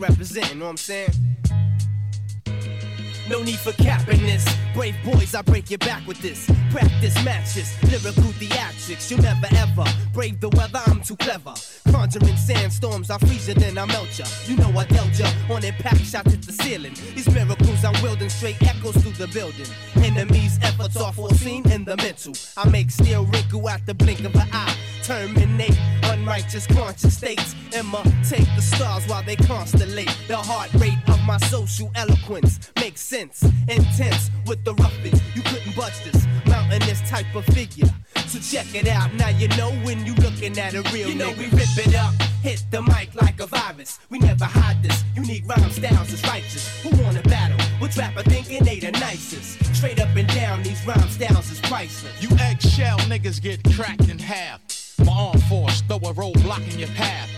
Representing, know what I'm saying? No need for capping this. Brave boys, I break your back with this. Practice matches, lyrical theatrics. You never ever brave the weather, I'm too clever. Conjuring sandstorms, I freeze you, then I melt ya. You know I dealt ya on impact shots at the ceiling. These miracles I'm wielding straight echoes through the building. Enemies' efforts are foreseen in the mental. I make steel wrinkle at the blink of an eye. Terminate unrighteous conscious states. Emma, take the stars while they constellate. The heart rate of my social eloquence makes sense. Intense with the roughest. You couldn't budge this mountainous type of figure. So check it out. Now you know when you looking at a real You know we rip it up. Hit the mic like a virus. We never hide this. Unique rhyme styles is righteous. Who wanna battle? Which rapper thinking they the nicest? Straight up and down, these rhyme styles is priceless. You eggshell niggas get cracked in half. My arm force, throw a roadblock in your path.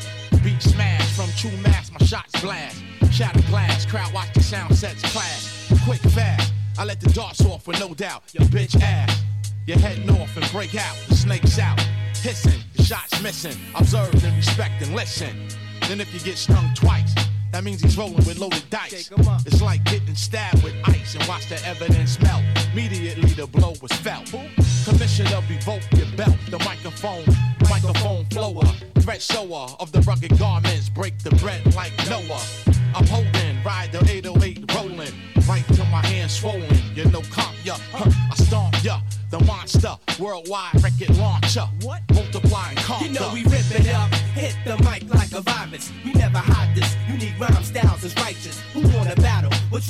Beat smash from true mass, my shots blast. Shatter glass, crowd watch the sound sets clash. Quick, fast, I let the darts off with no doubt. Your bitch ass, you head north and break out. The snake's out, hissing, the shots missing. Observe and respect and listen. Then if you get stung twice, that means he's rolling with loaded dice. It's like getting stabbed with ice and watch the evidence melt. Immediately the blow was felt. Commissioner revoke your belt. The microphone, microphone flower, threat shower of the rugged garments. Break the bread like Noah. I'm holding, ride the 808 rolling. Right till my hands swollen. You know comp ya, huh, I stomp ya. The monster, worldwide record launcher. What? Multiplying conquer. You know we rip it up, hit the mic like a virus. We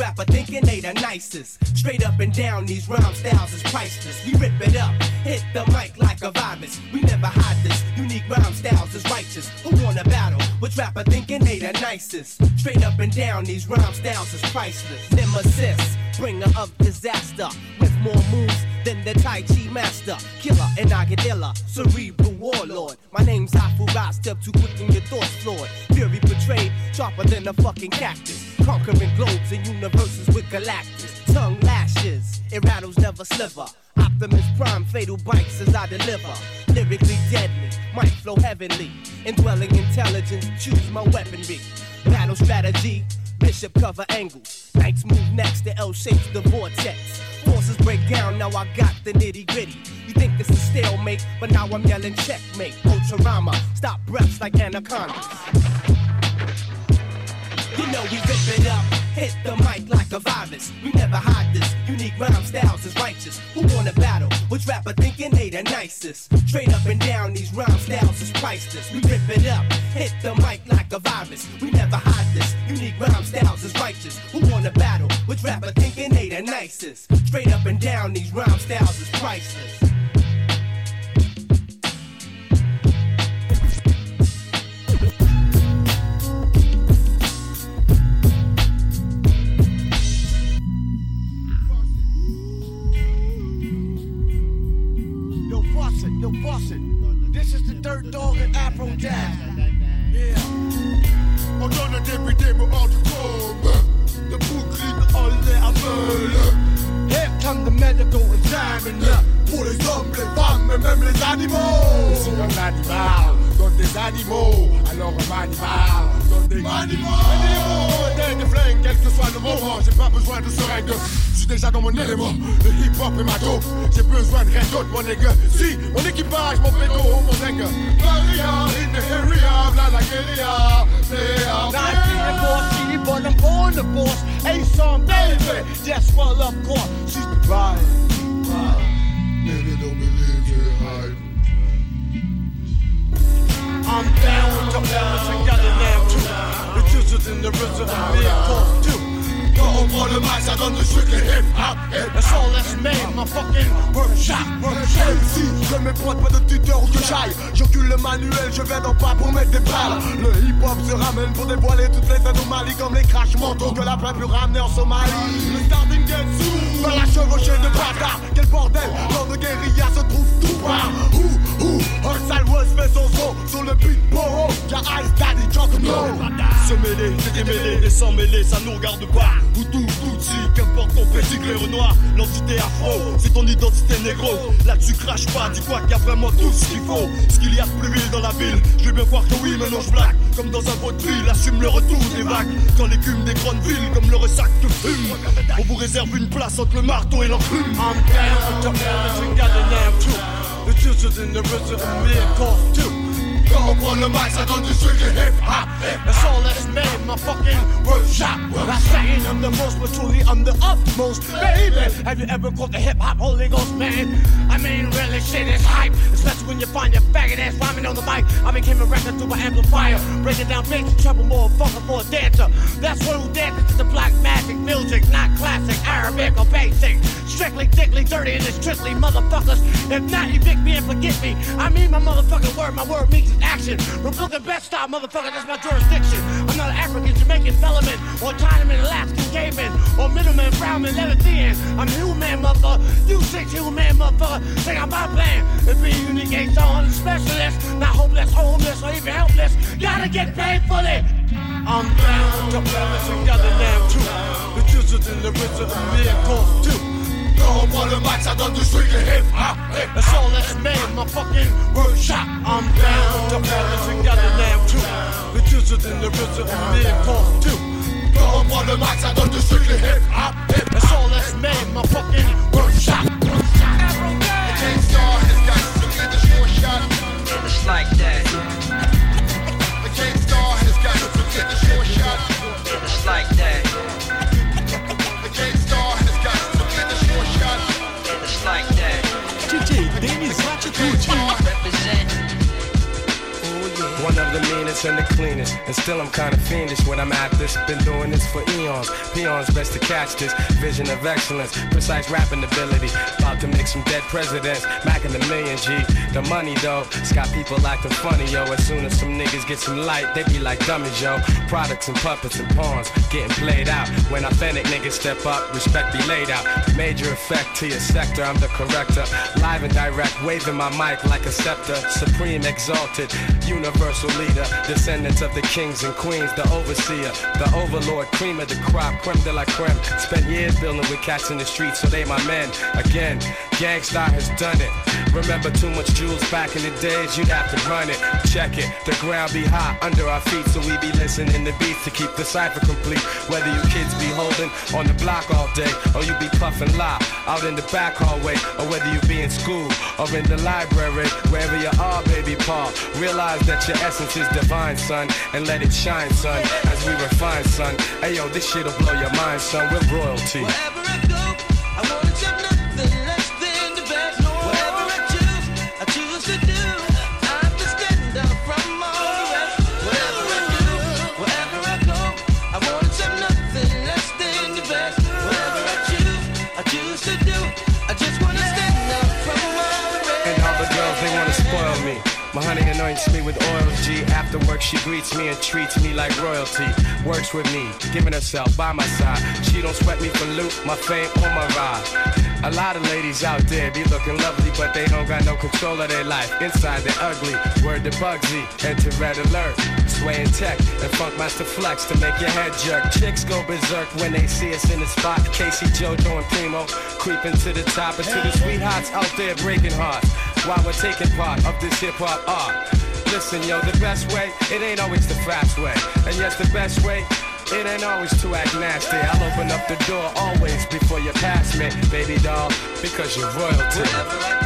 rapper thinking they the nicest? Straight up and down, these rhyme styles is priceless. We rip it up, hit the mic like a virus. We never hide this. Unique rhyme styles is righteous. Who wanna battle? Which rapper thinking they the nicest? Straight up and down, these rhyme styles is priceless. Nemesis, bringer of disaster. With more moves than the Tai Chi master. Killer and iller. Cerebral warlord. My name's Afu Step too quick and your thoughts flawed. Fury portrayed, sharper than a fucking cactus. Conquering globes and universes with Galactus. Tongue lashes, it rattles never sliver. Optimus Prime, fatal bites as I deliver. Lyrically deadly, might flow heavenly. Indwelling intelligence, choose my weaponry. Battle strategy, bishop cover angles. Knights move next, the L shapes the vortex. Forces break down, now I got the nitty gritty. You think this is stalemate, but now I'm yelling checkmate. Ultrarama, stop breaths like anacondas. You know we rip it up, hit the mic like a virus. We never hide this. Unique rhyme styles is righteous. Who wanna battle? Which rapper thinking they the nicest? Straight up and down, these rhyme styles is priceless. We rip it up, hit the mic like a virus. We never hide this. Unique rhyme styles is righteous. Who wanna battle? Which rapper thinking they the nicest? Straight up and down, these rhyme styles is priceless. Yo, bust it, yo, bust it. This is the Dirt Dog and Afro Jazz. Yeah. On donne des vidéos hors du comble De Brooklyn, on est aveugle Here come the medical examiner. Pour les hommes, les femmes et même les animaux Si un animal donne des animaux, alors un animal donne des Animaux. animaux. Des flingues, quel que soit le moment, j'ai pas besoin de seringue. Suis déjà dans mon élément, le hip hop est ma dope. J'ai besoin de rien d'autre, mon nègre. Si, mon équipage, mon pédo, mon nègre. Maria in the area, bla la guérilla They are Not being bossy, but I'm the boss. Hey, son, baby. Course. She's the bride. Nigga don't believe you hype I'm down with the now, too. The juices in the me, of too. Quand on prend le mic, ça donne le strictly hip hop hip That's all that's made, my fucking workshop. MC, je m'épointe pas de tuteur ou que j'aille. J'encule le manuel, je viens d'en pas pour mettre des balles. Le hip-hop se ramène pour dévoiler toutes les anomalies Comme les crash mentaux que la plaie pu ramener en Somalie. Le starting get sous, par la chevauchée de Quel bordel, de guérilla se trouve tout part Ouh, ouh, sale West fait son son sur le beat Boro Y'a Ice Daddy, Jungle No se mêler, j'ai démêlé et sans mêler, ça nous regarde pas. Ou tout, tout, si, qu'importe ton petit clair noir, l'entité afro, c'est ton identité négro. Là-dessus crache pas, dis quoi qu'il y a vraiment tout ce qu'il faut. Ce qu'il y a de plus vil dans la ville, je vais bien voir que oui, mais non je blague. Comme dans un vaudeville, assume le retour des vagues. Quand l'écume des grandes villes, comme le ressac te fume. On vous réserve une place entre le marteau et l'enclume. I'm down, jump down, we got the name too. The juices in the rhythm, me and too. Quand on prend le mic, ça donne du sucre hip hop. That's all that's made, my fucking workshop. Not saying I'm the most, but truly I'm the utmost, baby. Have you ever caught the hip hop Holy Ghost, man? I mean, really, shit is hype. Especially when you find your faggot ass rhyming on the mic. I became a record through my amplifier. Breaking down bass and treble more fucker for a dancer. That's one who dances to the black magic music, not classic, Arabic, or basic. Strictly, dickly, dirty, and it's strictly motherfuckers. If not, evict me and forget me. I mean my motherfucking word, my word means action. Republican best style, motherfucker, that's my jurisdiction. I'm not an African, Jamaican, Bellman, or Chinaman, Alaskan, caveman, or middleman, brownman, Levantine. I'm human, motherfucker. You six human, motherfucker. Think I'm my plan. To be a unique H on specialist, not hopeless, homeless, or even helpless. Gotta get paid for it. I'm down to balance together now too. The juices in the me, of course, too. On prend le mic, ça donne du sucre hip hop. That's all that's made, my fucking workshop. I'm down to balance together now too. The juices in the of me, of course, too. On prend le mic, ça donne du sucre hip hop. That's all that's made, my fucking workshop. The K-Star has got the short shot. It's like that. One of the meanest and the cleanest. And still I'm kinda fiendish when I'm at this. Been doing this for eons. Peons best to catch this. Vision of excellence. Precise rapping ability. About to make some dead presidents. Macking the million G. The money though. It's got people acting funny, yo. As soon as some niggas get some light, they be like dummies, yo. Products and puppets and pawns getting played out. When authentic niggas step up, respect be laid out. Major effect to your sector, I'm the corrector. Live and direct, waving my mic like a scepter. Supreme exalted, universal leader. Descendants of the kings and queens, the overseer, the overlord, cream of the crop, creme de la creme. Spent years building with cats in the streets, so they my men. Again, Gang Starr has done it. Remember too much jewels back in the days, you'd have to run it. Check it, the ground be hot under our feet, so we be listening to beats to keep the cipher complete. Whether you kids be holding on the block all day, or you be puffing loud out in the back hallway, or whether you be in school or in the library, wherever you are, baby Paul. Realize that your essence is divine, son, and let it shine, son, as we refine, son. Hey yo, this shit'll blow your mind, son. We're royalty. Wherever with oils, G. After work, she greets me and treats me like royalty. Works with me, giving herself by my side. She don't sweat me for loot, my fame or my ride. A lot of ladies out there be looking lovely, but they don't got no control of their life. Inside they're ugly. Word to Bugsy, enter red alert. Swaying tech and Funkmaster Flex to make your head jerk. Chicks go berserk when they see us in the spot. K-Ci, JoJo, and Primo creeping to the top and to the sweethearts out there breaking hearts while we're taking part of this hip hop art. Listen, yo, the best way, it ain't always the fast way. And yes, the best way, it ain't always to act nasty. I'll open up the door always before you pass me, baby doll, because you're royalty.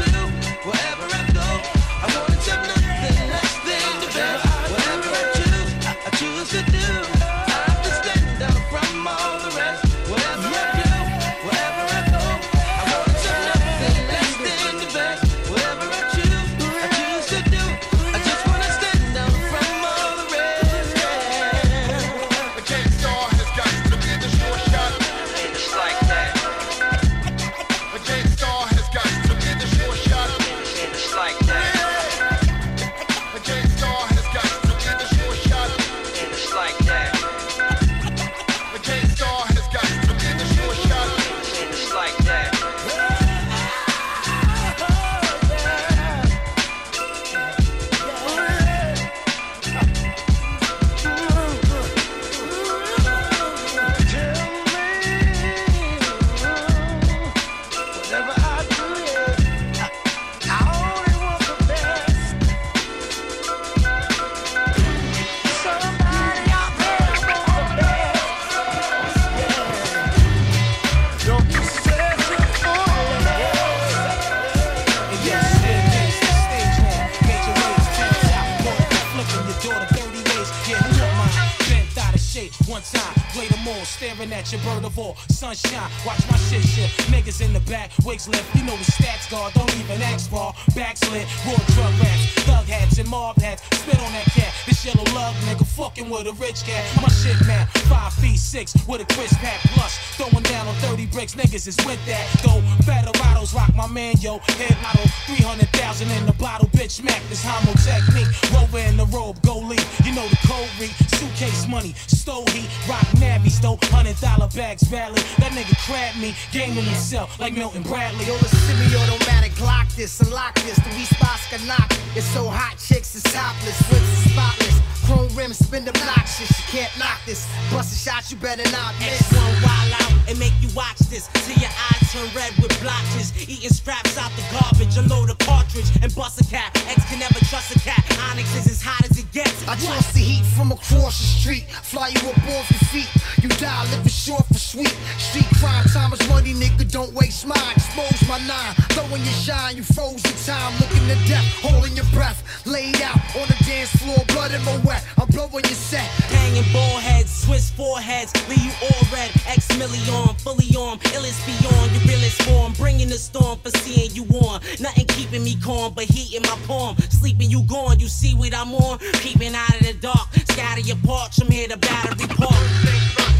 30 niggas is with that. Though Federados rock my man, yo. Head lotto, 300,000 in the bottle, bitch. Mac this homo technique. Rover in the robe, go lead. You know the code read. Suitcase money, stole heat, rock navy, stole hundred dollar bags, valley. That nigga crabbed me, gaming himself like Milton Bradley. Yo, the semi-automatic Glock this, unlock this. The response can knock. It's so hot, chicks is topless, whips is spotless. Chrome rims spin obnoxious, you can't knock this. Bustin' shots, you better not miss. X1 wild out and make you watch this till your eyes turn red with blotches. Eating scraps out the garbage, unload a cartridge and bust a cap. X can never trust a cat. Onyx is as hot as it gets. I trust the heat from across the street. Fly you up off your feet. You die living short for sweet. Street crime, time is money, nigga. Don't waste mine. Expose my nine. Throwing your shine, you froze the time. I'm looking to death, holding your breath. Laid out on the dance floor, blood in my wet. I'm blowing your set. Hanging ball heads, Swiss foreheads, leave you all red. X million, fully armed, illest beyond your realest form. Bringing the storm for seeing you on. Nothing keeping me calm, but heat in my palm. Sleeping you gone, you see what I'm on. Peeping out of the dark, scatter your parts. I'm here to battery park.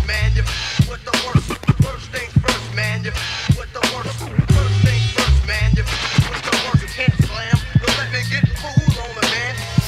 man, you what the worst. First things first, man, you what the worst. First things first, man, you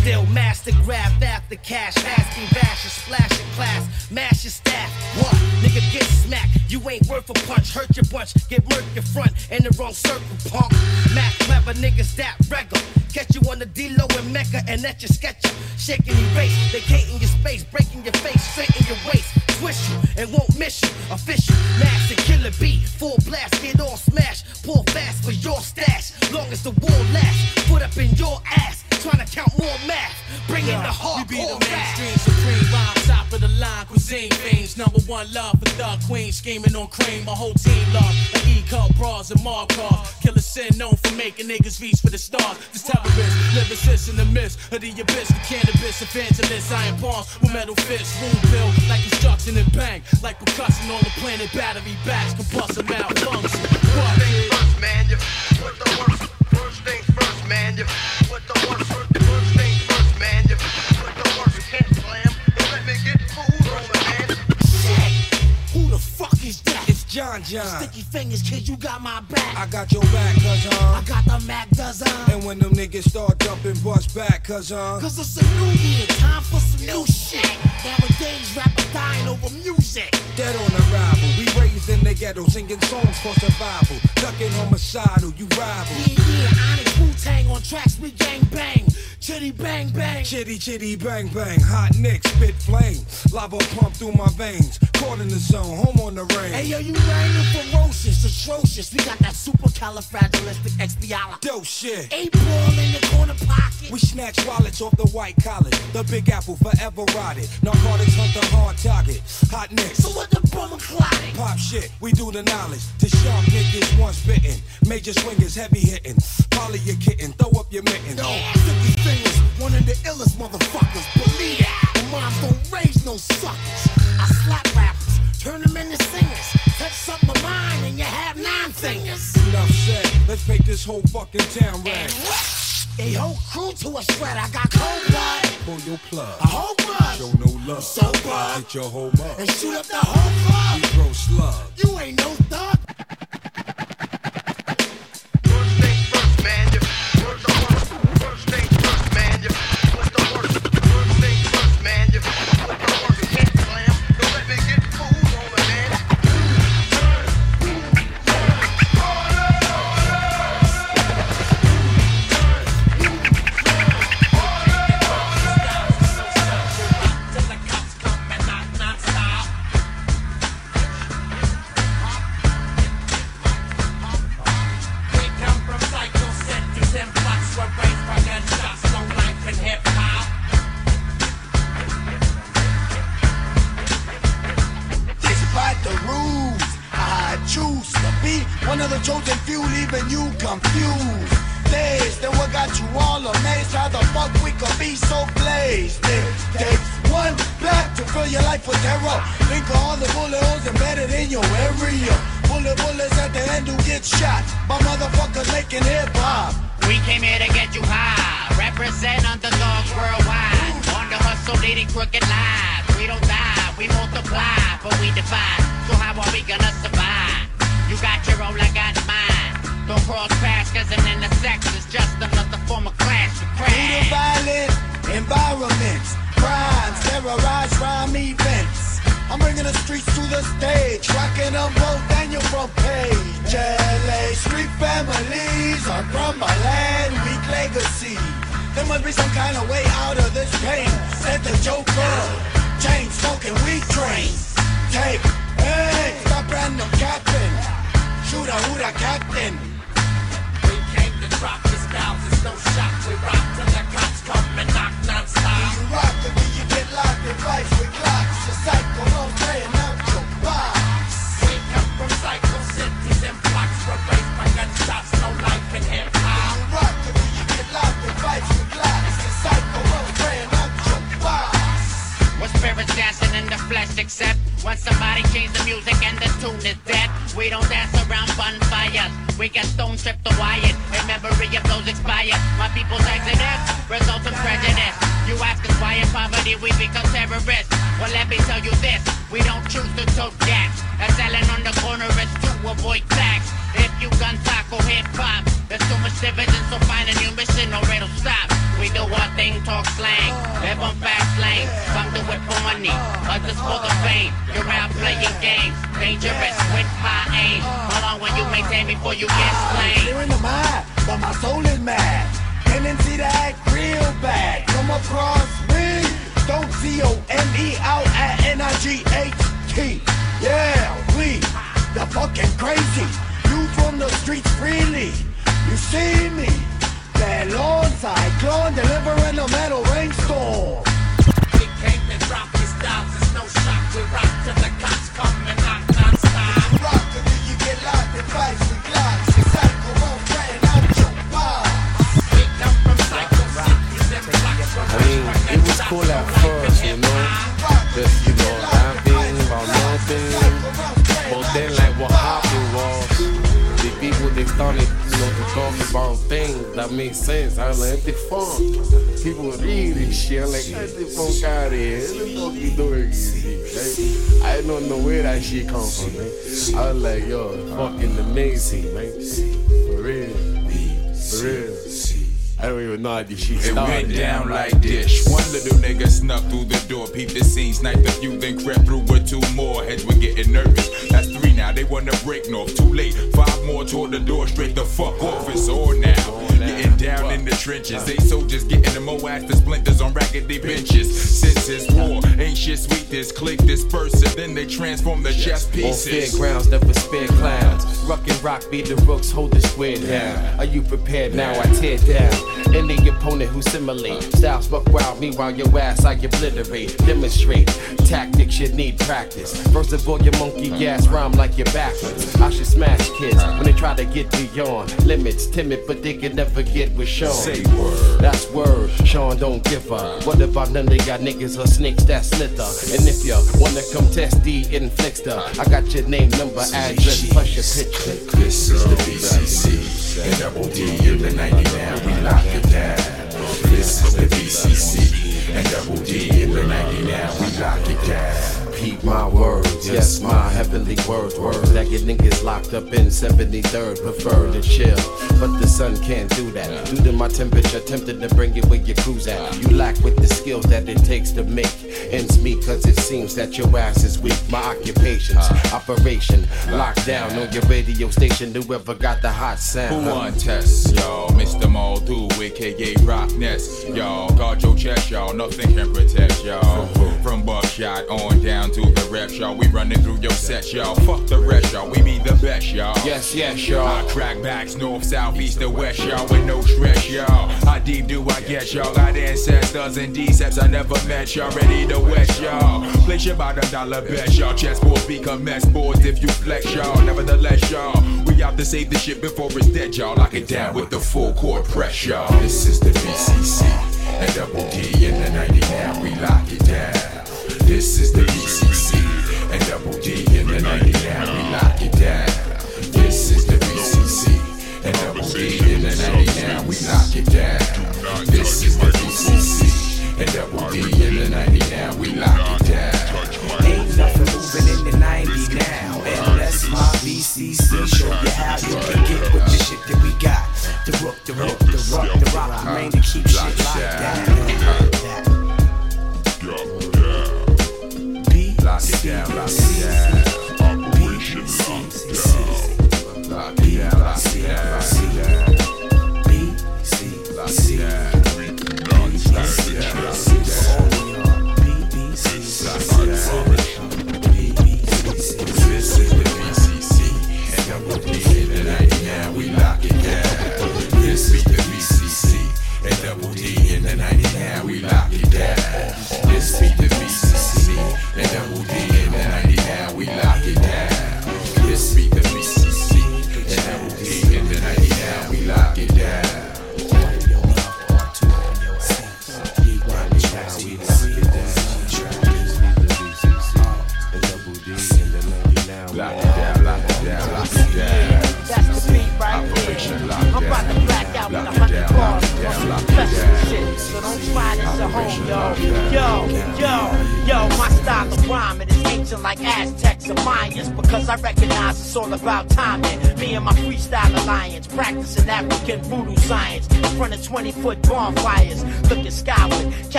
Still master grab after cash, asking bash, a splash in class, mash your staff. What? Nigga get smacked, you ain't worth a punch, hurt your bunch, get murked your front, in the wrong circle, punk. Mac clever niggas that regular. Catch you on the D-Lo and Mecca and at your sketch up. Shaking your face, vacating your space, breaking your face, straight in your waist. Twist you and won't miss you. Official, master killer beat, full blast, get all smashed. Pull fast for your stash, long as the war lasts. Put up in your ass, trying to count more math. Bring in the We be the hardcore rap. mainstream supreme rhyme, top of the line, cuisine fiends. Number one love for thug queen, scheming on cream. My whole team love an E cup bras and mark cars. Killer sin known for making niggas reach for the stars. This terrorist, lyricist in the midst of the abyss, the cannabis evangelist. Iron palms with metal fists, wound bill like construction and bang, like percussion on the planet. Battery backs, combustion malfunction. Fuck it. First, man, you what the John. Sticky fingers, kid, you got my back. I got your back, cuz I uh. got the Mac dozen. And when them niggas start dumping, bust back, cuz uh. Cause it's a new year, time for some new shit. Nowadays, rappers dying over music. Dead on arrival. We raised in the ghetto, singing songs for survival. Ducking homicidal, you rival. Yeah, yeah, Onyx Wu-Tang on tracks, we gang bang. Chitty bang bang. Chitty chitty bang bang, hot nick, spit flame. Lava pump through my veins. Caught in the zone, home on the range. Hey yo, you raining ferocious, atrocious. We got that supercalifragilisticexpialidocious. Dope shit. Eight ball in the corner pocket. We snatch wallets off the white collar. The big apple forever rotted. Narcotics hunt the hard target. Hot nicks. So what the bummer clotting? Pop shit, we do the knowledge. To sharp niggas once bitten. Major swingers heavy hitting. Polly your kitten, throw up your mittens. Yeah, Sticky fingers, one of the illest motherfuckers. Believe that. The moms don't raise no suckers. I slap rappers, turn them into singers. Touch something of mine and you have nine fingers. Enough said, let's make this whole fucking town rag. A whole crew to a shred. I got cold blood, Pull your plug. a whole blood, Show no love. so blood, Hit your whole mug. and shoot up the whole club. Throw slug. You ain't no thug. Except when somebody change the music and the tune is dead. We don't dance around bonfires. We get stone stripped to wire. In memory of those expired. My people's exodus results in prejudice. You ask us why in poverty we become terrorists. Well, let me tell you this. We don't choose to tote gas. And selling on the corner is to avoid tax. If you gun taco hip hop, there's too much division, so find a new mission or it'll stop. We do our thing, talk slang, live on fast lane. Some do it for money, others for the fame. You're out playing games, dangerous with high aim. How long will you maintain before you get slain? Clear in the mind, but my soul is mad. Tendency to act real bad. Come across me. Don't C-O-M-E out at N-I-G-H-T. Yeah, we, the fucking crazy. You from the streets freely. You see me. That lawn cyclone delivering a metal rainstorm. We came to drop the styles, it's no shock. We rock till the cops come and knock non-stop. Rock until you get locked in fights with clocks. The cycle won't playing out your box. We come from psycho cities and blocks, I mean, it was cool at first, you know. Just, they started, you know, to talk about things that make sense. I like, the fuck? People read this shit. I'm like, get the fuck out of here. What the fuck you doing? Right? I don't know where that shit come from, man. I was like, yo, fucking amazing, man. For real. For real. I don't even know how this shit It went down like this. One little nigga snuck through the door, peeped the scene, sniped a few, then crept through with two more. Heads were getting nervous. That's three now, they wanna break north. Too late. Five more toward the door, straight the fuck off. It's on now. Down in the trenches. They soldiers getting the ass to splinters on raggedy benches. Since it's war, ain't shit sweet. This click dispersive, then they transform the chess pieces. On fairgrounds, never spare clowns. Ruck and rock, be the rooks, hold the square down. Are you prepared now? I tear down any opponent who simulate. Styles buck wild, meanwhile your ass I obliterate. Demonstrate tactics you need practice. First of all, your monkey ass rhyme like you're backwards. I should smash kids when they try to get beyond limits. Timid, but they can never get with Sean. Say word. That's word. Sean don't give up. What about none of y'all niggas or snakes that slither? And if you wanna come test the inflictor, I got your name, number, address, plus your picture. This is the BCC and Double D in the 90 now. We lock it down. This is the BCC and Double D in the 90 now. We lock it down. Keep my words, yes, my heavenly words, words that get niggas locked up in 73rd. Prefer to chill, but the sun can't do that. Due to my temperature, tempted to bring it where your cruise at. You lack with the skills that it takes to make ends meet, cause it seems that your ass is weak. My occupations, operation, locked down on your radio station. Whoever got the hot sound. Who want test, y'all? Mr. Moldu, aka Rockness, y'all. Guard your chest, y'all. Nothing can protect y'all. From buckshot on down to the rep, y'all. We running through your set, y'all. Fuck the rest, y'all. We be the best, y'all. Yes, yes, y'all. I crack backs north, south, east, and west, y'all. With no stress, y'all. How deep do I get, y'all? Got ancestors and decepts I never met, y'all. Ready to west, y'all. Place your bottom dollar bet, y'all. Chessboards become mess boards if you flex, y'all. Nevertheless, y'all. We out to save the shit before it's dead, y'all. Lock it down with the full court press, y'all. This is the BCC and Double home, this is the BCC and Double D.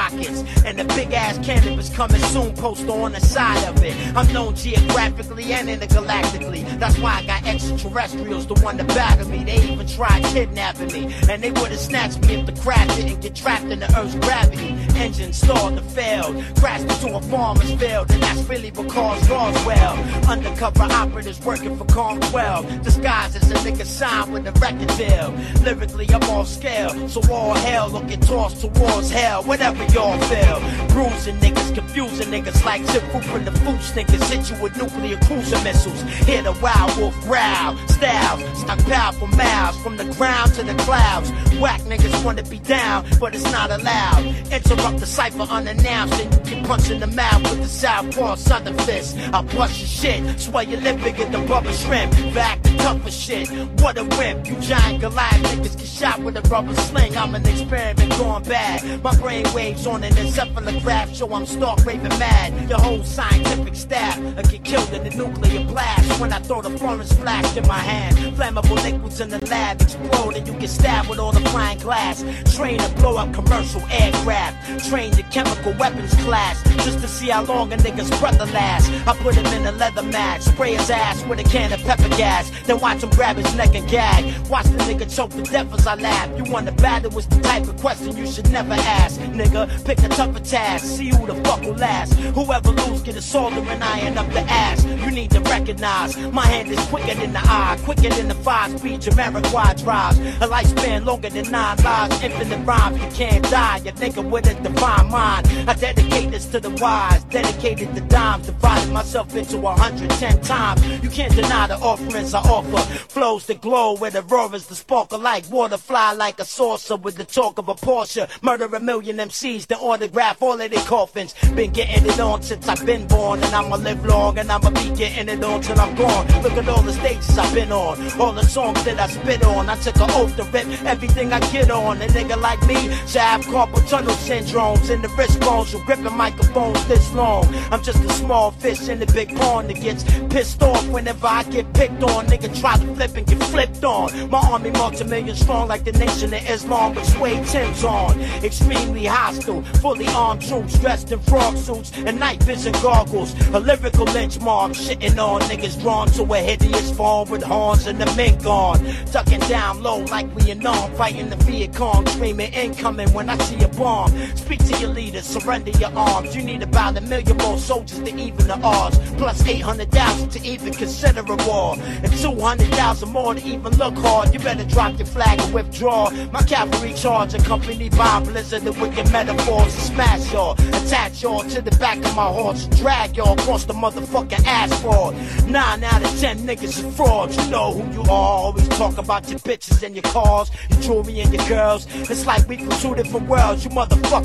rockets and the big ass cannabis coming soon. Poster on the side of it. I'm known geographically and intergalactically. That's why I got extraterrestrials the one to battle me. They even tried kidnapping me, and they would have snatched me if the craft didn't get trapped in the Earth's gravity. Engine stalled and failed, crashed into a farmer's field, and that's really because Roswell. Undercover operatives working for 12, disguised as a nigga signed with a record deal. Lyrically, I'm off scale, so all hell looking tossed towards hell. Whatever y'all feel, bruising niggas, confusing niggas like Tip from the food niggas hit you with nuclear cruiser missiles. Hear the wild wolf growl, styles, stockpile for miles from the ground to the clouds. Whack niggas wanna be down, but it's not allowed. Interrupt the cipher unannounced, you get punched in the mouth with the southpaw southern fist. I'll bust your shit, swell your lip bigger than rubber shrimp. Back the tougher shit. What a whip, you giant Goliath niggas get shot with a rubber sling. I'm an experiment gone bad. My brain waves on an encephalograph show I'm stark raving mad. Your whole scientific staff I get killed in the nuclear blast when I throw the Florence flash in my hand. Flammable liquids in the lab explode and you get stabbed with all the flying glass. Train to blow up commercial aircraft. Train the chemical weapons class just to see how long a nigga's brother lasts. I put him in a leather match, spray his ass with a can of pepper gas, then watch him grab his neck and gag. Watch the nigga choke to death as I laugh. You want to battle was the type of question you should never ask. Nigga, pick a tougher task, see who the fuck will last. Whoever lose, get a soldering iron up the ass. You need to recognize my hand is quicker than the eye, quicker than the five speed Jamiroquai drives. A lifespan longer than nine lives, infinite rhymes. You can't die. You nigga with a divine mind. I dedicate this to the wise, dedicated to dimes, divided myself into 110 times. You can't deny the offerings I offer. Flows that glow where the roarers, the sparkle like water, fly like a saucer with the talk of a Porsche. Murder a million MCs, the autograph all of their coffins. Been getting it on since I've been born, and I'ma live long, and I'ma be getting it on till I'm gone. Look at all the stages I've been on, all the songs that I spit on. I took an oath to rip everything I get on. A nigga like me should have carpal tunnel syndromes in the wrist bones. You gripping microphones this long. I'm just a small fish in the big pond that gets pissed off whenever I get picked on. Nigga try to flip and get flipped on. My army multi-million strong like the nation of Islam, but suede Tim's on. Extremely hostile, fully armed troops dressed in frog suits and night vision goggles. A lyrical lynch mob shitting on niggas drawn to a hideous form with horns and the mink on. Ducking down low like we in on, fighting the Viet Cong, screaming incoming when I see a bomb. Speak to your leaders, surrender your arms. You need about a million more soldiers to even the odds, plus 800,000 to even consider a war, and 200,000 more to even look hard. You better drop your flag and withdraw. My cavalry charge, accompanied by blizzard of wicked metaphors smash y'all, attach y'all to the back of my horse, drag y'all across the motherfucking asphalt. Nine out of ten niggas is frauds. You know who you are. Always talk about your bitches and your cars, your jewelry and your girls. It's like we from two different worlds. You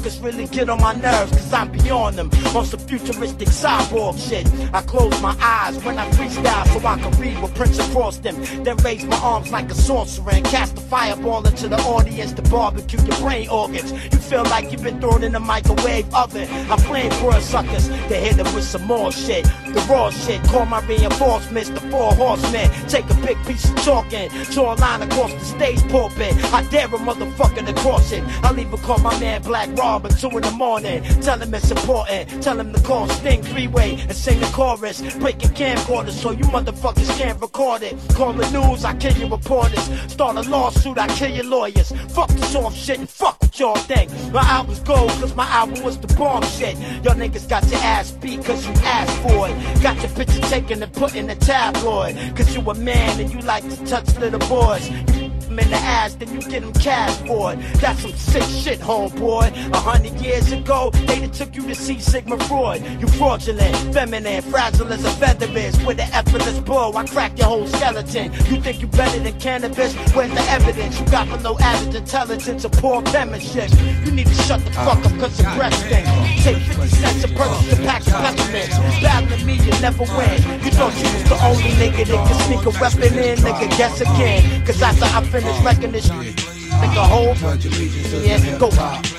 motherfuckers really get on my nerves, cause I'm beyond them. On some futuristic cyborg shit. I close my eyes when I freestyle so I can read what prints across them. Then raise my arms like a sorcerer and cast a fireball into the audience to barbecue your brain organs. You feel like you've been thrown in a microwave oven. I'm playing for suckers to hit them with some more shit. The raw shit, call my reinforcements, the four horsemen. Take a big piece of chalk and draw a line across the stage pulpit. I dare a motherfucker to cross it. I'll even call my man Black At 2 in the morning. Tell him it's important. Tell him to call Sting three way and sing the chorus. Break Breaking camcorders so you motherfuckers can't record it. Call the news, I kill your reporters. Start a lawsuit, I kill your lawyers. Fuck the soft shit and fuck what y'all think. My album's gold cause my album was the bomb shit. Y'all niggas got your ass beat cause you asked for it. Got your picture taken and put in the tabloid. Cause you a man and you like to touch little boys. You him in the ass, then you get him cash for it. That's some sick shit, homeboy. A hundred years ago, they took you to see Sigmund Freud. You fraudulent, feminine, fragile as a feather is. With an effortless blow, I crack your whole skeleton. You think you better than cannabis? Where's the evidence? You got from no average intelligence or poor penmanship. You need to shut the fuck up, cause the breath stinks. Take 50 cents a purchase a pack of peppermints. Battling me, you never win. You thought you was the only nigga that could sneak a weapon in, nigga, guess again. Cause after I finish wrecking this shit, nigga, whole bunch of yeah, go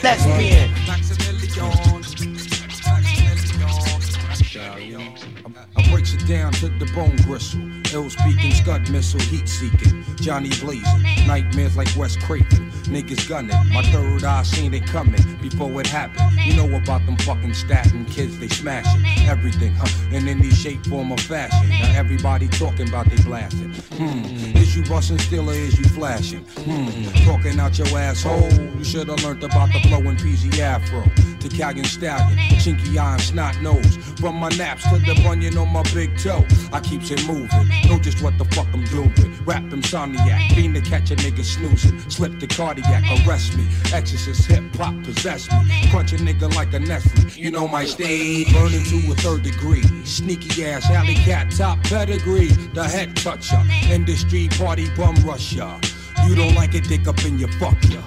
lesbian. Breaks it down to the bone gristle. Ill speaking, scud missile, heat seeking. Johnny blazing, nightmares like Wes Craven. Niggas gunning, my third eye seen it coming before it happened. You know about them fucking Staten kids, they smashing everything, huh? And in any shape, form, or fashion. Now everybody talking about they blasting. Hmm, is you busting still or is you flashing? Hmm, talking out your asshole. You should have learned about the flowing PZ Afro. To Callion Stallion, chinky and snot nose. From my naps to the bunion on my big toe. I keeps it moving. Know just what the fuck I'm doing. Rap insomniac, fiend to catch a nigga snoozing. Slip the cardiac, arrest me. Exorcist hip hop possess me. Crunch a nigga like a Nestle. You know my stage, burning to a third degree. Sneaky ass alley cat top pedigree. The head toucher, industry party bum rusher. You don't like it, dick up in your fuck ya.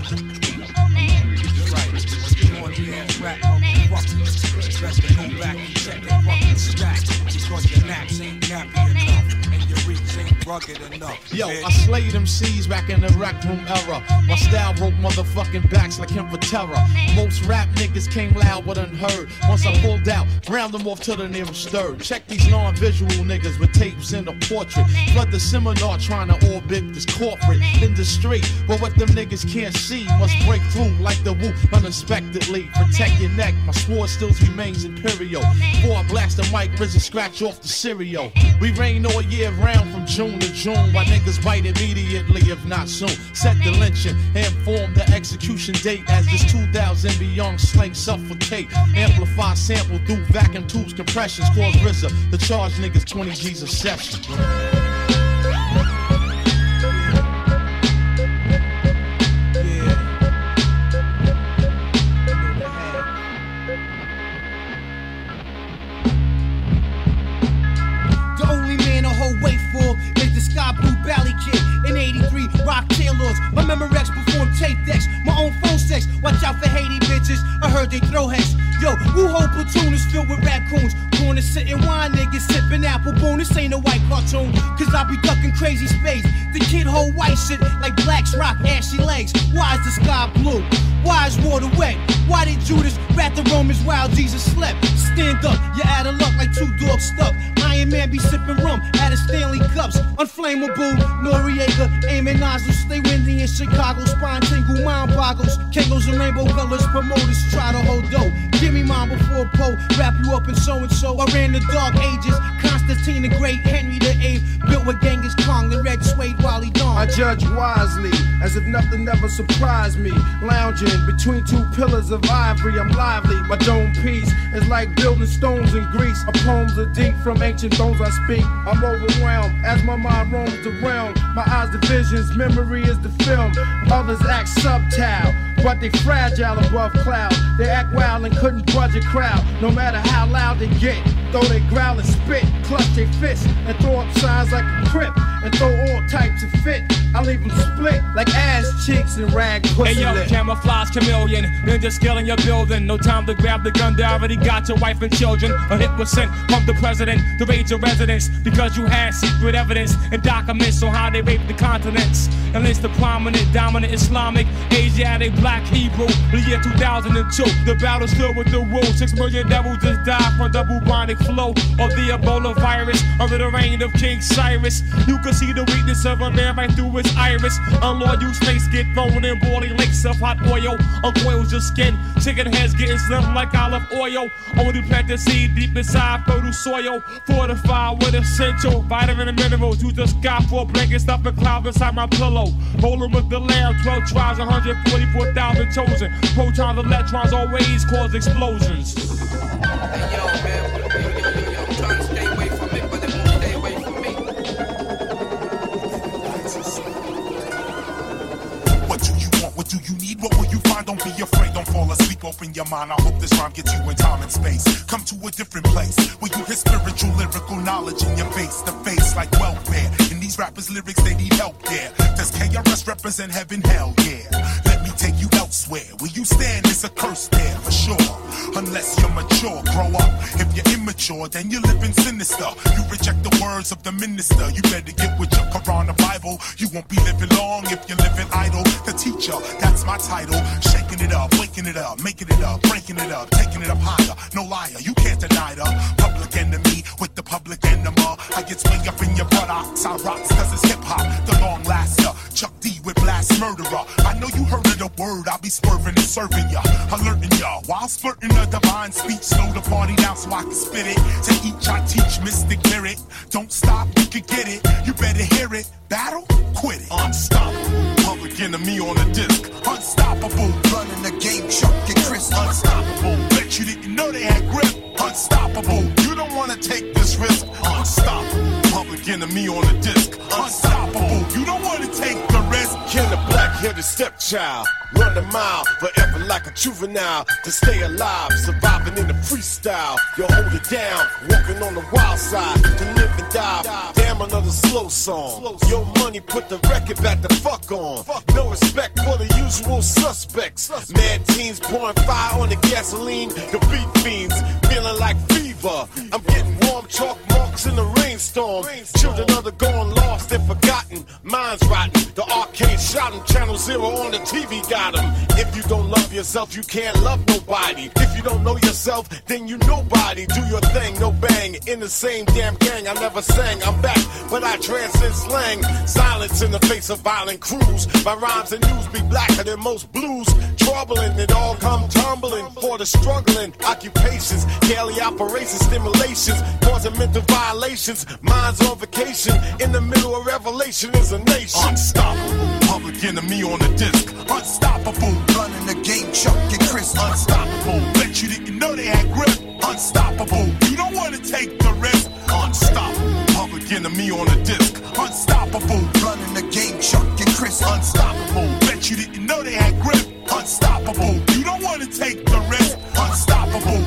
Rap, motherfucker. Best to go back check your fucking stack. Because your naps ain't nappy. Rugged enough. Yo, bitch. I slayed them C's back in the rec room era. My style broke motherfucking backs like him for terror. Most rap niggas came loud but unheard. Once I pulled out, round them off to the nearest third. Check these non-visual niggas with tapes in a portrait. Flood the seminar trying to orbit this corporate industry. But what them niggas can't see must break through like the Wu unexpectedly. Protect your neck, my sword still remains imperial. Before I blast the mic, RZA scratch off the cereal. We rain all year round from June to June. Why niggas bite immediately, if not soon. Set the lynching and form the execution date as this 2000 beyond slang suffocate. Amplify sample through vacuum tubes, compressions, cause RZA. The charge niggas 20 G's a session. Be ducking crazy space. The kid hold white shit like blacks rock ashy legs. Why is the sky blue? Why is water wet? Why did Judas rat the Romans while Jesus slept? Stand up, you're out of luck like two dogs stuck. Iron Man be sipping rum out of Stanley cups. Unflammable, Noriega, aiming nozzles. Stay windy in Chicago, spine tingle, mind boggles. Kangos and rainbow colors, promoters try to hold dough. Give me mine before Poe, wrap you up in so and so. I ran the dark ages, Constantine the Great, Henry the judge wisely, as if nothing ever surprised me. Lounging between two pillars of ivory, I'm lively. My dome piece is like building stones in Greece. A poems are deep from ancient bones I speak. I'm overwhelmed as my mind roams the realm. My eyes the visions, memory is the film. Others act subtile, but they fragile above cloud. They act wild and couldn't budge a crowd. No matter how loud they get, though they growl and spit, clutch their fists and throw up signs like a crip and throw all types of fit. I leave them split like ass cheeks and rag pussy Hey yo, lip. camouflage chameleon, ninja skill in your building. No time to grab the gun, they already got your wife and children. A hit was sent from the president to raid your residence because you had secret evidence and documents on how they raped the continents. And it's the prominent, dominant Islamic, Asiatic, black Hebrew. The year 2002, the battle's still with the rule. Six million devils just died from the bubonic flow of the Ebola virus under the reign of King Cyrus. You can see the weakness of a man right through his iris. Unloyal snakes get thrown in boiling lakes of hot oil. Uncoils your skin. Chicken heads getting slim like olive oil. Only plant the seed deep inside fertile soil. Fortified with essential vitamin and minerals. Use the sky for a blanket stuff and cloud inside my pillow. Rolling with the lamb, 12 tribes, 144,000 chosen. Protons, electrons always cause explosions. do you need? What will you find? Don't be afraid, don't fall asleep. Open your mind. I hope this rhyme gets you in time and space. Come to a different place where you hear spiritual, lyrical knowledge in your face to face like welfare. And these rappers' lyrics, they need help, yeah. Does KRS represent heaven? Hell yeah elsewhere. Where you stand is a curse there for sure. Unless you're mature, grow up. If you're immature, then you're living sinister. You reject the words of the minister. You better get with your Quran or Bible. You won't be living long if you're living idle. The teacher, that's my title. Shaking it up, waking it up, making it up, breaking it up, taking it up higher. No liar, you can't deny the public enemy with the public enema. I get way up in your buttocks. I rocks cause it's hip hop, the long Blast murderer. I know you heard of the word, I'll be swerving and serving ya. Alerting ya while splurting a divine speech. Slow the party down so I can spit it. To each I teach mystic lyric. Don't stop, you can get it. You better hear it. Battle, quit it. Unstoppable. Public enemy on the disc. Unstoppable. Running the game, Chuck and Chris. Unstoppable. Bet you didn't know they had grip. Unstoppable. You don't wanna take this risk. Unstoppable. Public enemy on the disc. Unstoppable. You don't wanna take the risk. Ken the black-headed stepchild, run a mile forever like a juvenile to stay alive, surviving in the freestyle. You hold it down, walking on the wild side to live and die. Damn, another slow song. Your money put the record back the fuck on. No respect for the usual suspects. Mad teens pouring fire on the gasoline. The beat fiends feeling like fever. I'm getting warm chalk marks in the rainstorm. Children of the gone lost and forgotten. Minds rotten. The arcade shot 'em. Channel Zero on the TV got 'em. If you don't love yourself, you can't love nobody. If you don't know yourself, then you nobody. Do your thing, no bang. In the same damn gang, I never sang. I'm back, but I transcend slang. Silence in the face of violent crews. My rhymes and news be blacker than most blues. Troubling, it all come tumbling for the struggling occupations. Daily operations, stimulations, causing mental violations. Minds on vacation. In the middle of revelation is a nation. Unstoppable. Public enemy on the disc. Unstoppable. Running the game, Chuck and Chris. Unstoppable. Bet you didn't know they had grip. Unstoppable. You don't want to take the risk. Unstoppable. Public enemy on the disc. Unstoppable. Running the game, Chuck and Chris. Unstoppable. Bet you didn't know they had grip. Unstoppable. Don't want to take the risk. Unstoppable.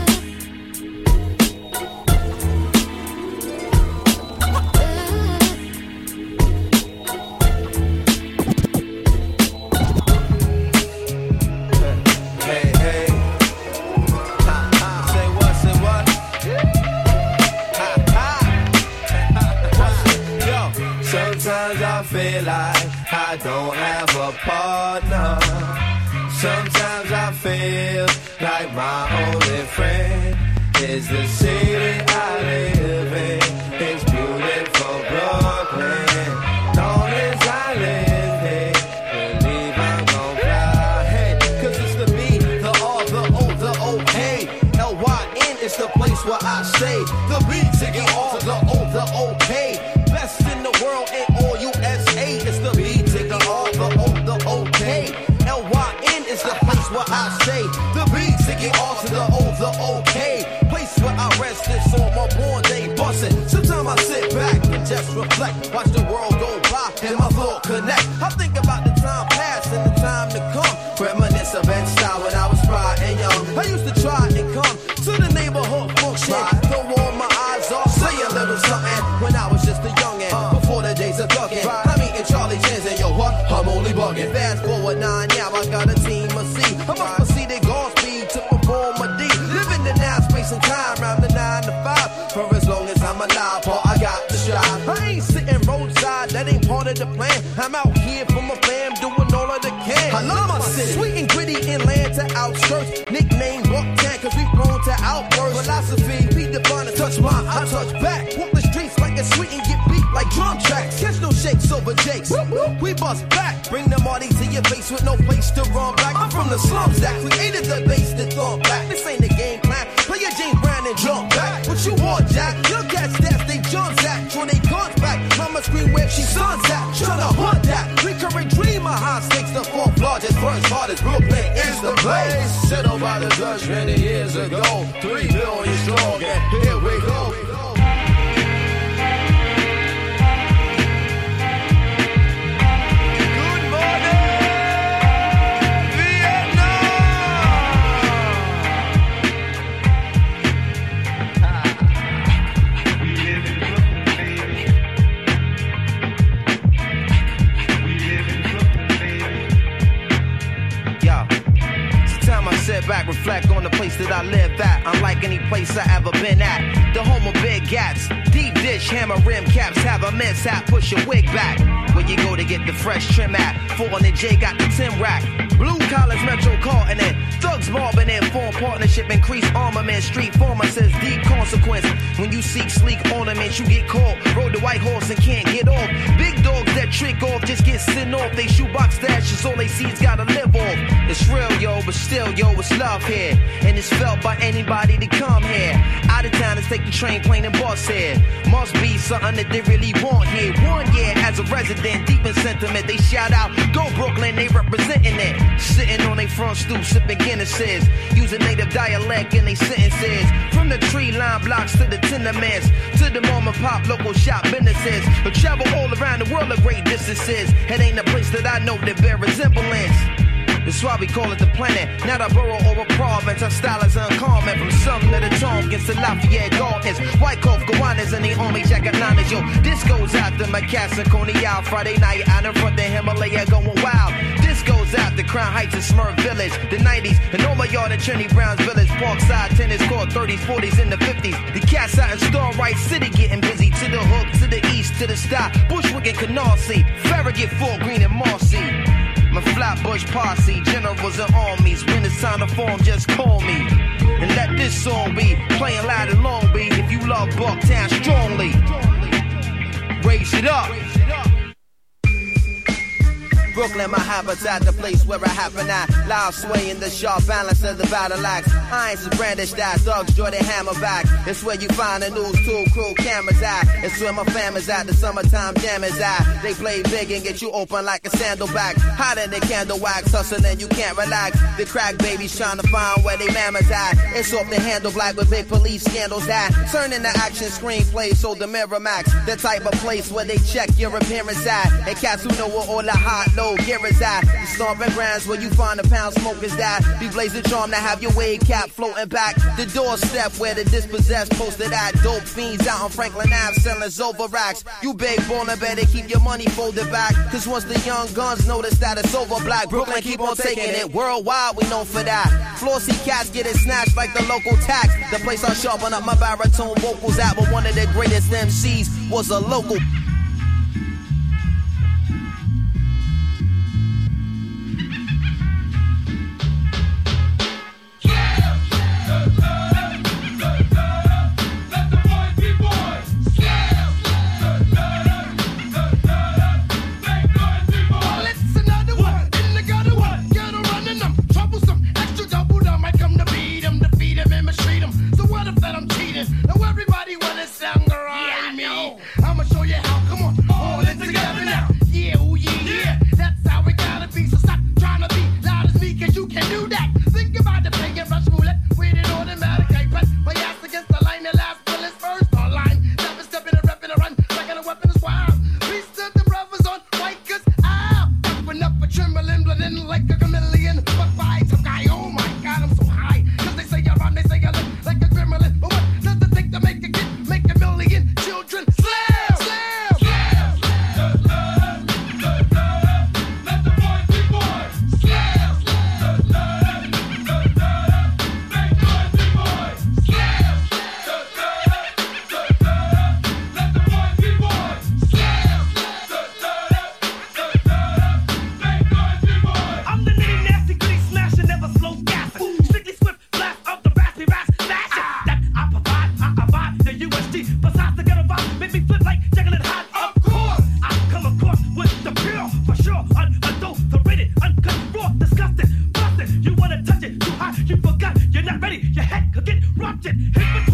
Sometimes I feel like I don't have a partner. Sometimes I feel like my only friend is the city I live in. It's beautiful Brooklyn. Long as I live here, believe I'm gon' fly. Hey, cause it's the B, the R, the O, the O, K. L-Y-N is the place where I stay. The B to reflect. Watch the world go by and my thought connect. I think about the time past and the time to come. Reminisce of that style when I was spry and young. I used to try and come to the neighborhood function. Throw all my eyes off, say a little something. When I was just a youngin', before ain't part of the plan. I'm out here for my fam, doing all of the can. I love my city. Sweet and gritty inland to outskirts. Nickname Walk Bucktown, cause we've grown to outbursts. Philosophy, be divine and touch mine, I touch back. Walk the streets like a sweet and get beat like drum tracks. Catch no shakes over jakes. We bust back. Bring the Marty to your face with no place to run back. I'm from the slums that created the bass that thought back. This ain't a game plan. Play your James Brown and jump back. What you want, Jack? Your cats scream where she sons at. Tryna hunt that. Recurring dream of high stakes. The fourth largest, first hardest. Brooklyn is the place. Settled by the Dutch many years ago. Three billion strong, and here we go. reflect on the place that I live at unlike any place I ever been at. The home of big gats, deep dish, hammer rim caps, have a mishap, push your wig back. Where you go to get the fresh trim at? Four the J got the Tim rack. Blue collars, Metro caught in it. Thugs mobbing in, form partnership, increase armament. Street former says deep consequence. When you seek sleek ornaments, you get caught. Rode the white horse and can't get off. Big dogs that trick off just get sent off. They shoebox dashes, all they see is gotta live off. It's real, yo, but still, yo, it's love here. And it's felt by anybody that come here. Out of town, let's take the train, plane, and bus here. Must be something that they really want here. One year as a resident, deep in sentiment, they shout out, go Brooklyn, they representing it. Sitting on their front stoop, sipping Guinnesses, using native dialect in their sentences. From the tree line blocks to the tenements, to the mom and pop local shop businesses. But travel all around the world at great distances. It ain't a place that I know that bear resemblance. That's why we call it the planet, not a borough or a province. Our style is uncommon from Sumner to Tompkins to Lafayette Gardens. Wyckoff, Gowanus, and the jacket liners. Yo, this goes out to my and Coney out Friday night out in front of Himalaya going wild. This goes out to Crown Heights and Smurf Village, the 90s, and all my yard in Trinity Browns Village, Parkside, tennis court, 30s, 40s, and the 50s. The cats out in Starrett City getting busy to the hook, to the east, to the stop. Bushwick and Canarsie, Farragut, Fort Greene, and Marcy. My Flatbush posse, generals and armies. When it's time to form, just call me. And let this song be playing loud and Long be. If you love Bucktown strongly, raise it up. Brooklyn, my habitat, the place where I happen at. Loud swaying the sharp balance of the battle axe. Irons is brandished at, thugs draw their hammer back. It's where you find the news tool crew cameras at. It's where my fam is at, the summertime jam is at. They play big and get you open like a sandalback. Hotter than candle wax, hustling and you can't relax. The crack babies trying to find where they mammas at. It's off the handle black with big police scandals at. Turning the action screenplay so the Miramax. The type of place where they check your appearance at. And cats who know where all the hot gear is at. The stomping grounds where you find the pound smokers that. Be blazing charm to have your wave cap floating back. The doorstep where the dispossessed posted at. Dope fiends out on Franklin Ave selling over racks. You big baller better keep your money folded back. Cause once the young guns notice that it's over black, Brooklyn keep on taking it. Worldwide we known for that. Flossy cats get it snatched like the local tax. The place I sharpen up my baritone vocals at. But one of the greatest MCs was a local. Hit Hypnotized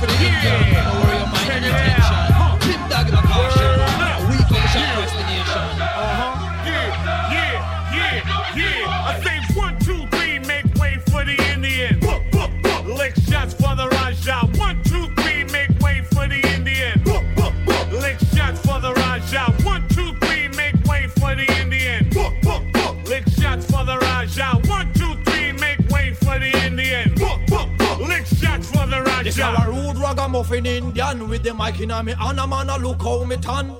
for the Indian. Ragamuffin Indian with the mic in a me and a man a look how me tan.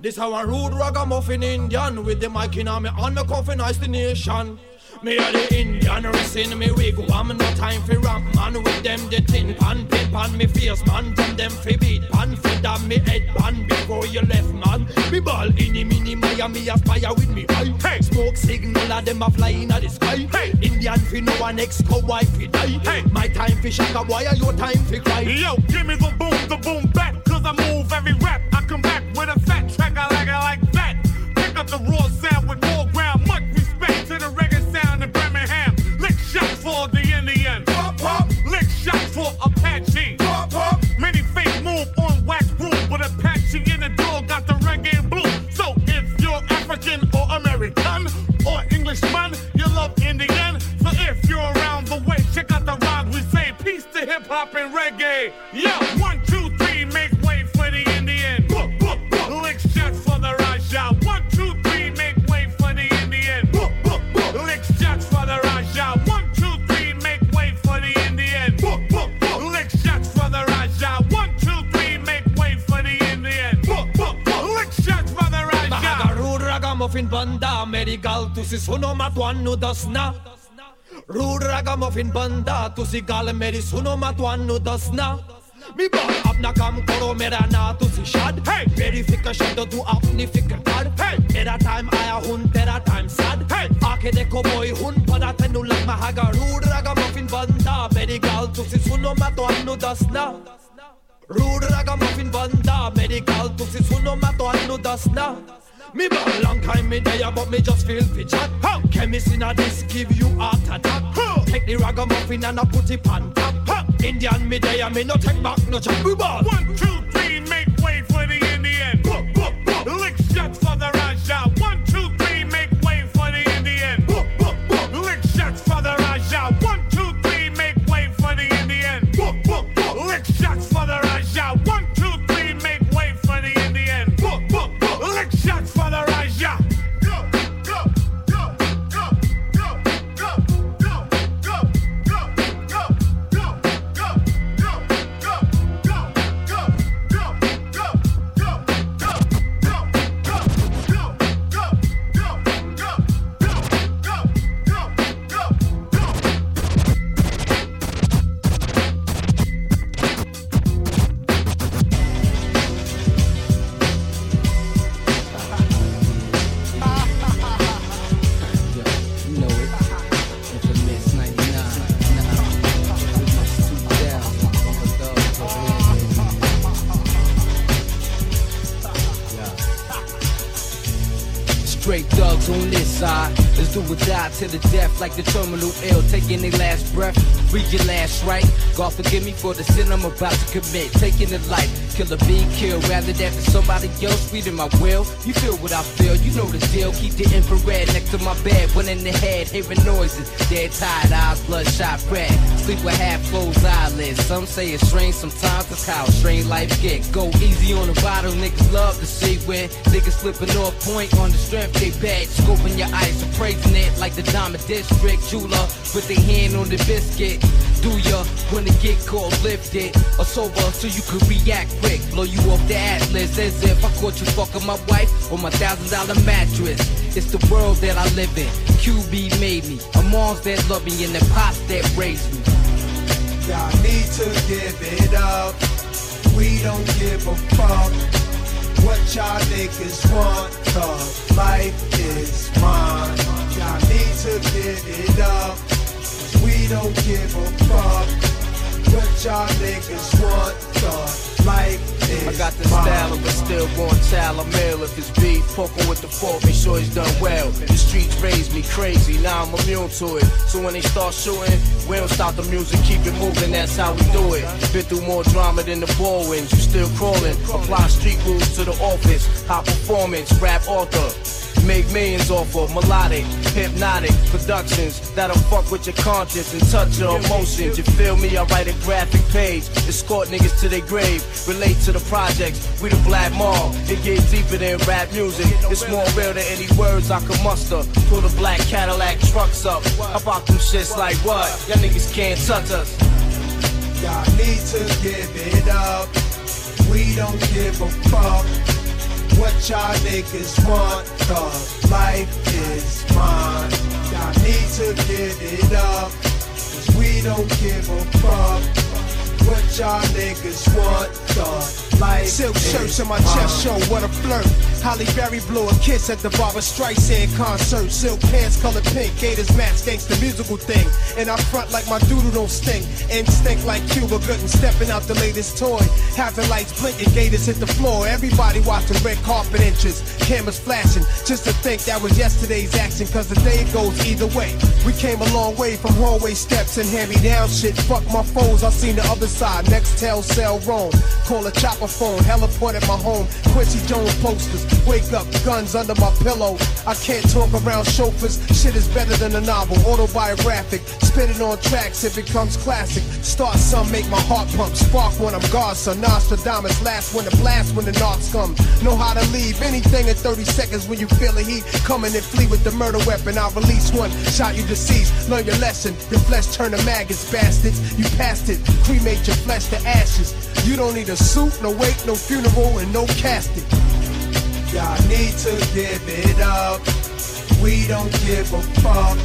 This our rude ragamuffin Indian with the mic in a me and me coffin nice the nation. Me a the Indian racing me wigwam no time for rap man with them the tin pan pin pan me face man from them fi beat pan fi damn me head pan before you left man. Me ball in the mini Miami aspire with me eye. Hey. Smoke signal a them a fly in the sky. Hey. Indian fi no one ex cowboy fi die. Hey. My time fi shaka boy and your time fi cry. Yo, give me the boom, the boom back, cause I move every rap. I come back with a fat track, I like it like that. Pick up the raw sound with hop and reggae. Yeah, one, two, three, make way for the Indian. Lick shots for the Raja. One, two, three, make way for the Indian. Lick shots for the Raja. One, two, three, make way for the Indian. Lick shots for the Raja. One, two, three, make way for the Indian. Lick shots for the Raja. Mahaga rude ragamuffin banda medical tu si suno matuannu dasna. ਰੂੜ ਰਗਮਫਿਨ ਬੰਦਾ ਤੁਸੀਂ ਗੱਲ ਮੇਰੀ ਸੁਣੋ ਮੈਂ ਤੁਹਾਨੂੰ ਦੱਸਣਾ मी boy अपना काम करो मेरा ना तुसी शाद है मेरी फिकर शब्द तू अपनी फिकर कर है hey! मेरा टाइम आया हुन तेरा टाइम साड है hey! आखे देखो बॉय हुन पता तेनु लग महागा रूड रगा मफिन बंदा मेरी गाल तुसी सुनो मैं तो अन्नु दसना रूड रगा मफिन बंदा मेरी गाल तुसी सुनो मैं तो अन्नु दसना Me ball long time me there, but me just feel fi chat. Chemist in a this give you heart attack. Take the ragamuffin and I put it on top. Indian me there, me no take back no chat. We ball. One, two, three, make side. Do or die to the death like the terminal ill. Taking their last breath, read your last right. God forgive me for the sin I'm about to commit. Taking the life, kill a being killed rather than for somebody else reading my will. You feel what I feel, you know the deal. Keep the infrared next to my bed, one in the head, hearing noises. Dead tired eyes, bloodshot red. Sleep with half closed eyelids. Some say it's strange, sometimes it's how strange life get. Go easy on the bottle, niggas love to see where niggas slipping off point on the strength they bad. Scoping your eyes, appraising it like the Diamond District jeweler. Put their hand on the biscuit. Do ya the get caught lifted or sober so you could react quick? Blow you off the atlas as if I caught you fucking my wife on my thousand dollar mattress. It's the world that I live in. QB made me. A moms that love me and the pops that raised me. Y'all need to give it up. We don't give a fuck what y'all niggas want, cause life is mine. Y'all need to give it up. we don't give a fuck what y'all niggas want, cause life is I got the style but still going child meal if it's beef. Poking with the fork, make sure he's done well. The streets raised me crazy, now I'm immune to it. So when they start shooting, we don't stop the music, keep it moving, that's how we do it. Been through more drama than the Baldwins, you still crawling. Apply street rules to the office, high performance, rap author. Make millions off of melodic, hypnotic productions that'll fuck with your conscience and touch your emotions. You feel me? I write a graphic page, escort niggas to their grave, relate to the projects. We the black mall, it get deeper than rap music. It's more real than any words I can muster. Pull the black Cadillac trucks up, about them shits like what? Y'all niggas can't touch us. Y'all need to give it up. We don't give a fuck what y'all niggas want, cause life is mine. Y'all need to give it up. Cause we don't give a fuck what y'all niggas want, cause life Silk shirts on my uh, chest show, what a flirt. Halle Berry blew a kiss at the Barbra Streisand concert. Silk pants colored pink, Gators match gangsta musical thing. And I front like my doodle don't stink. Instinct like Cuba Gooding stepping out the latest toy. Having lights blinking, Gators hit the floor. Everybody watching red carpet inches. Cameras flashing, just to think that was yesterday's action. Cause the day goes either way. We came a long way from hallway steps and hand me down shit. Fuck my foes, I seen the other side. Next tell, sell, roam. Call a chopper phone, heliport at my home. Quincy Jones posters. Wake up, guns under my pillow. I can't talk around chauffeurs. Shit is better than a novel, autobiographic. Spit it on tracks, if it becomes classic. Start some, make my heart pump. Spark when I'm God, son. Nostradamus, last when the blast when the knocks come. Know how to leave anything in 30 seconds when you feel the heat. Coming and flee with the murder weapon. I'll release one, shot you deceased. Learn your lesson. Your flesh turn to maggots, bastards. You passed it, cremate your flesh to ashes. You don't need a suit, no wake, no funeral, and no casket. Y'all need to give it up. We don't give a fuck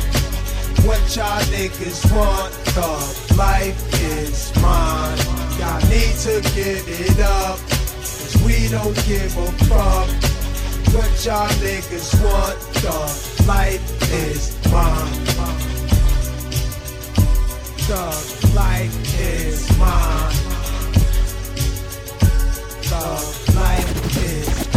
what y'all niggas want. The life is mine. Y'all need to give it up. Cause we don't give a fuck what y'all niggas want. The life is mine. Cause life is mine. Cause life is mine.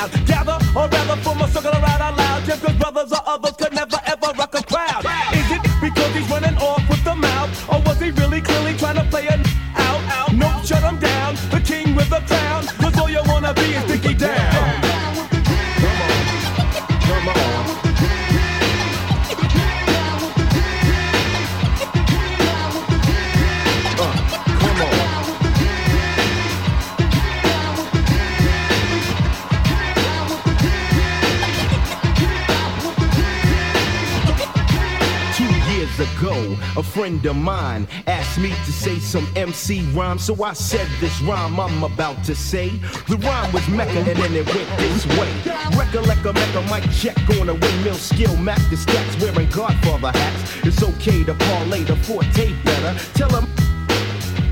Out. Gather, A friend of mine asked me to say some MC rhyme, so I said this rhyme I'm about to say. The rhyme was Mecca and then it went this way. Recollect a Mecca mic check on a windmill skill, Mac the stats wearing Godfather hats. It's okay to parlay the forte better. Tell him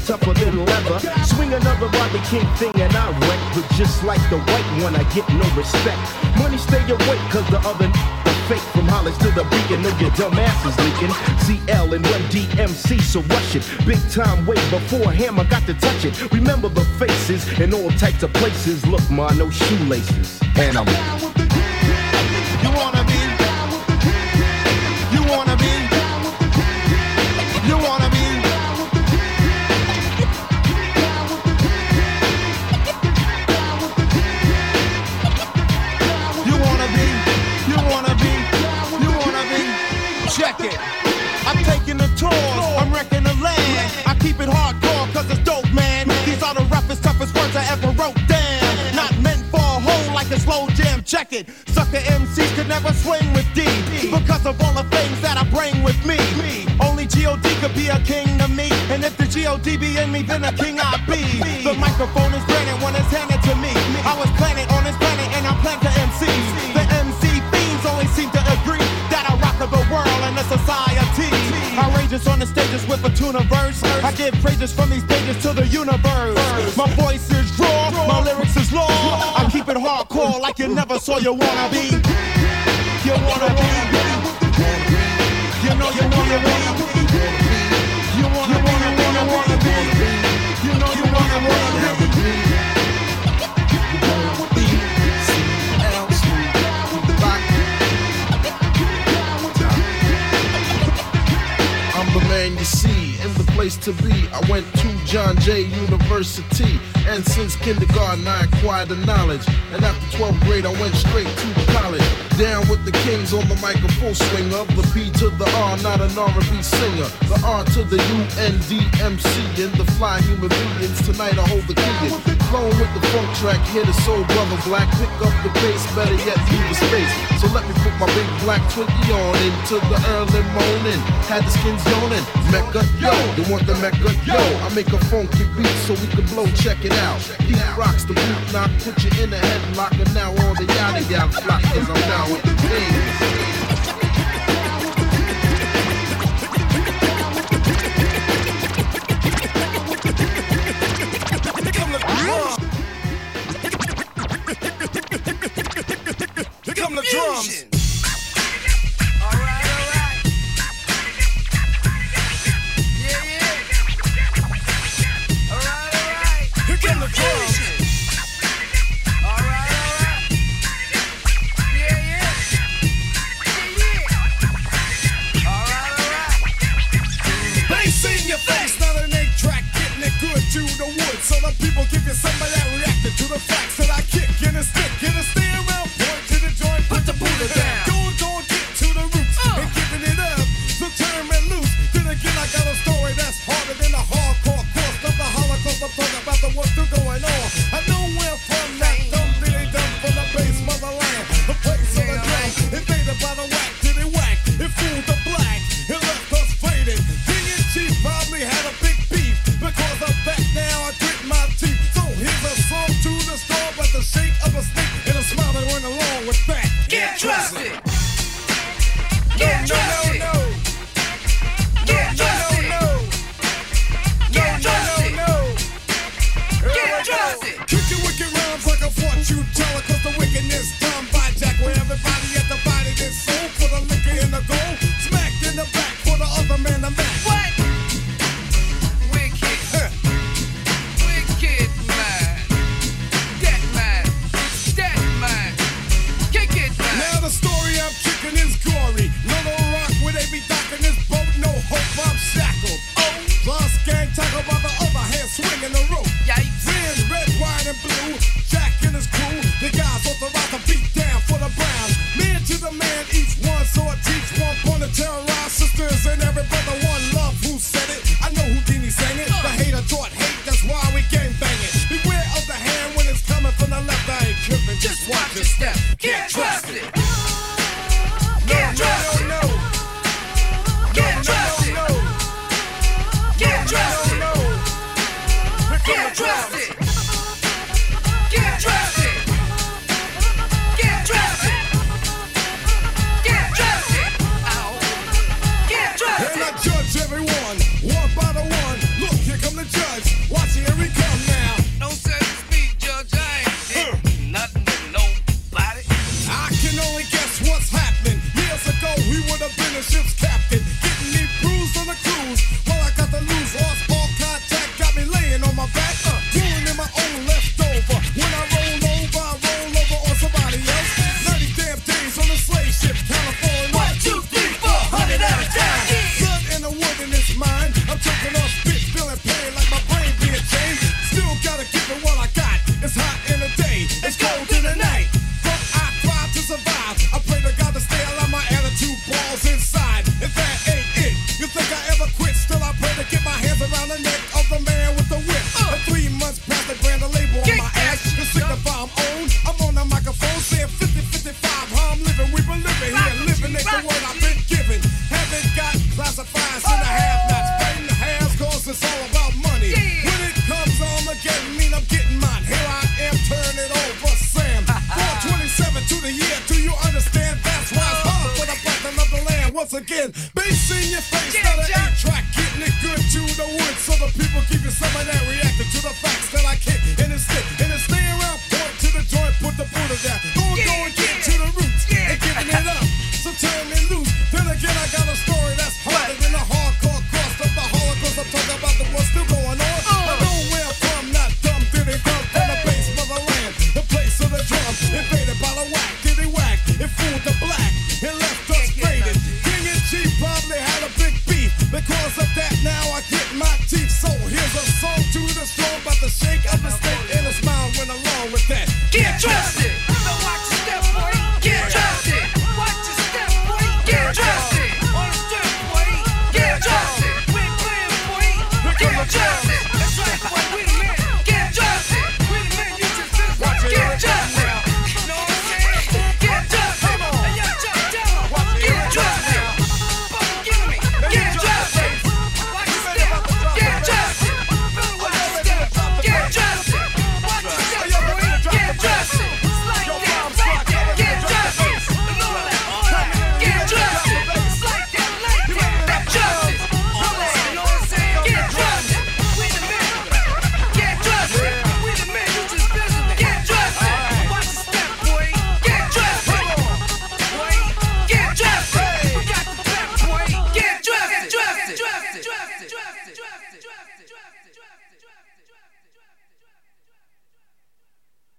tougher than leather. Swing another Rodney King thing and I wreck. But just like the white one, I get no respect. Money stay awake, cause the other the fake from Hollis to the beacon. Know your dumb ass is leaking. CL and Run DMC, so rush it. Big time way before Hammer got to touch it. Remember the faces in all types of places. Look, ma, no shoelaces. And I'm Check it. Sucker MCs could never swing with D because of all the things that I bring with me. Only God could be a king to me. And if the God be in me, then a king I be. The microphone is granted when it's handed to me. I was planted on this planet and I plan to MCs. The MC fiends only seem to agree that I rock the world and the society. Outrageous on the stages with a tuna verse. I give praises from these pages to the universe. My voice like you never saw you wanna be. You wanna be. You know you wanna be. You wanna you wanna, wanna be. You know you wanna, wanna be. I'm the man you see place to be. I went to John Jay University, and since kindergarten I acquired the knowledge. And after 12th grade, I went straight to college. Down with the kings on the mic, a full swing the P to the R, not an R&B singer. The R to the U N D M C, and the fly human beings. Tonight I hold the key. Flowing with the funk track, hear the soul brother black. Pick up the pace, better yet leave the space. So let me put my big black Twinkie on into the early morning. Had the skins yawning. Mecca, yo, they want the Mecca, yo. I make a funky beat so we can blow, check it out. He rocks the boot knock, put you in the headlock, and now all the yada yada flock, cause I'm down with the king.